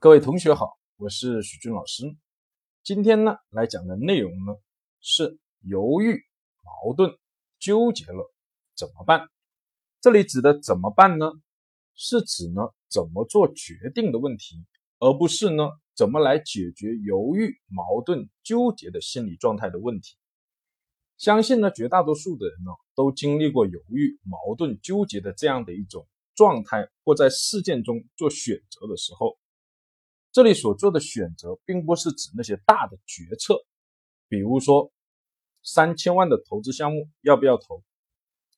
各位同学好，我是许军老师。今天呢来讲的内容呢是犹豫、矛盾、纠结了怎么办？这里指的怎么办呢？是指呢怎么做决定的问题，而不是呢怎么来解决犹豫、矛盾、纠结的心理状态的问题。相信呢绝大多数的人呢都经历过犹豫、矛盾、纠结的这样的一种状态，或在事件中做选择的时候。这里所做的选择，并不是指那些大的决策，比如说三千万的投资项目要不要投，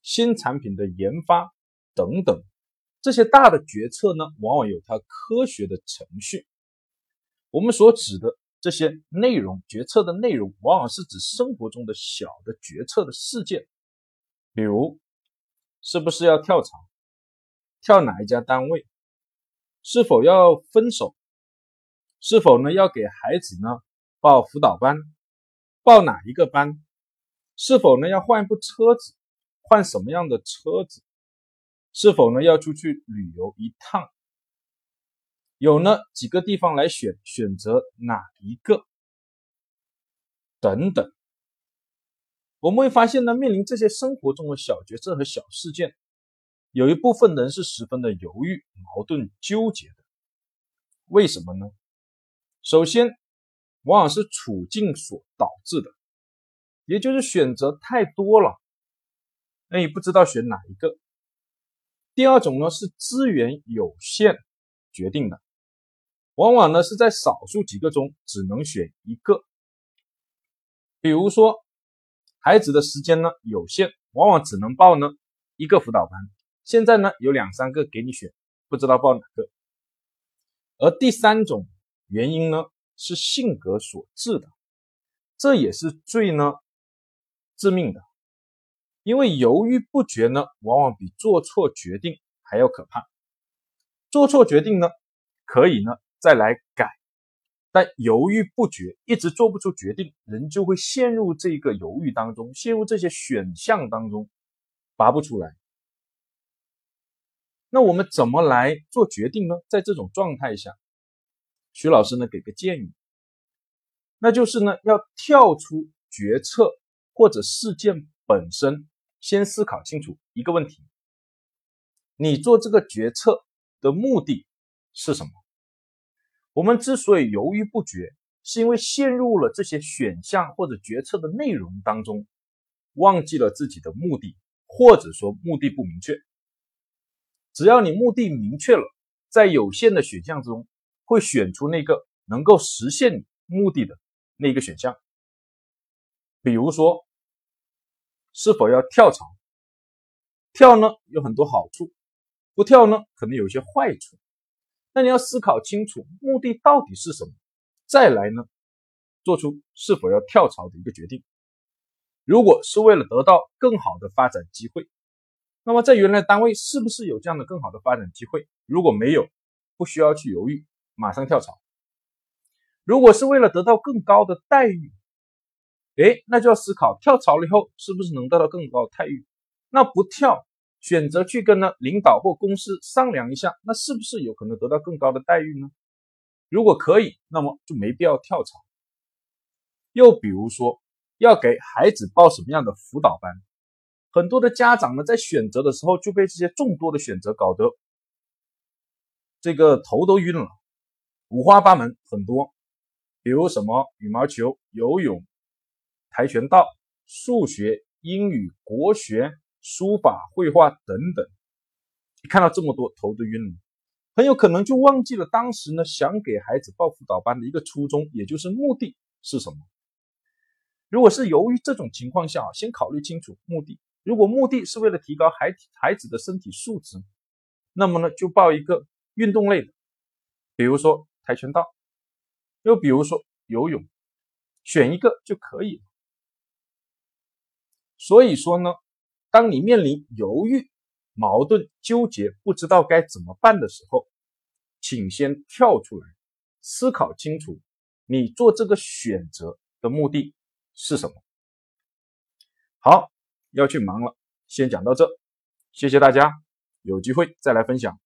新产品的研发等等，这些大的决策呢，往往有它科学的程序。我们所指的这些内容，决策的内容，往往是指生活中的小的决策的事件，比如是不是要跳槽，跳哪一家单位，是否要分手。是否呢要给孩子呢报辅导班，报哪一个班？是否呢要换一部车子，换什么样的车子？是否呢要出去旅游一趟？有呢几个地方来选，选择哪一个？等等。我们会发现呢，面临这些生活中的小决策和小事件，有一部分人是十分的犹豫、矛盾、纠结的。为什么呢？首先，往往是处境所导致的，也就是选择太多了，那你不知道选哪一个。第二种呢是资源有限决定的，往往呢是在少数几个中只能选一个。比如说，孩子的时间呢有限，往往只能报呢一个辅导班，现在呢有两三个给你选，不知道报哪个。而第三种。原因呢是性格所致的，这也是最呢致命的，因为犹豫不决呢，往往比做错决定还要可怕。做错决定呢，可以呢再来改，但犹豫不决，一直做不出决定，人就会陷入这个犹豫当中，陷入这些选项当中，拔不出来。那我们怎么来做决定呢？在这种状态下。徐老师呢，给个建议，那就是呢，要跳出决策或者事件本身，先思考清楚一个问题：你做这个决策的目的是什么？我们之所以犹豫不决，是因为陷入了这些选项或者决策的内容当中，忘记了自己的目的，或者说目的不明确。只要你目的明确了，在有限的选项之中。会选出那个能够实现你目的的那个选项，比如说是否要跳槽，跳呢有很多好处，不跳呢可能有一些坏处，那你要思考清楚目的到底是什么，再来呢做出是否要跳槽的一个决定。如果是为了得到更好的发展机会，那么在原来单位是不是有这样的更好的发展机会？如果没有，不需要去犹豫。马上跳槽。如果是为了得到更高的待遇，哎，那就要思考跳槽了以后是不是能得到更高的待遇。那不跳，选择去跟呢领导或公司商量一下，那是不是有可能得到更高的待遇呢？如果可以，那么就没必要跳槽。又比如说，要给孩子报什么样的辅导班，很多的家长呢在选择的时候就被这些众多的选择搞得这个头都晕了。五花八门，很多，比如什么羽毛球、游泳、跆拳道、数学、英语、国学、书法、绘画等等。你看到这么多，头都晕了，很有可能就忘记了当时呢想给孩子报辅导班的一个初衷，也就是目的是什么。如果是由于这种情况下，先考虑清楚目的。如果目的是为了提高孩孩子的身体素质，那么呢就报一个运动类的，比如说。跆拳道，又比如说游泳，选一个就可以了。所以说呢，当你面临犹豫、矛盾、纠结，不知道该怎么办的时候，请先跳出来，思考清楚，你做这个选择的目的是什么。好，要去忙了，先讲到这，谢谢大家，有机会再来分享。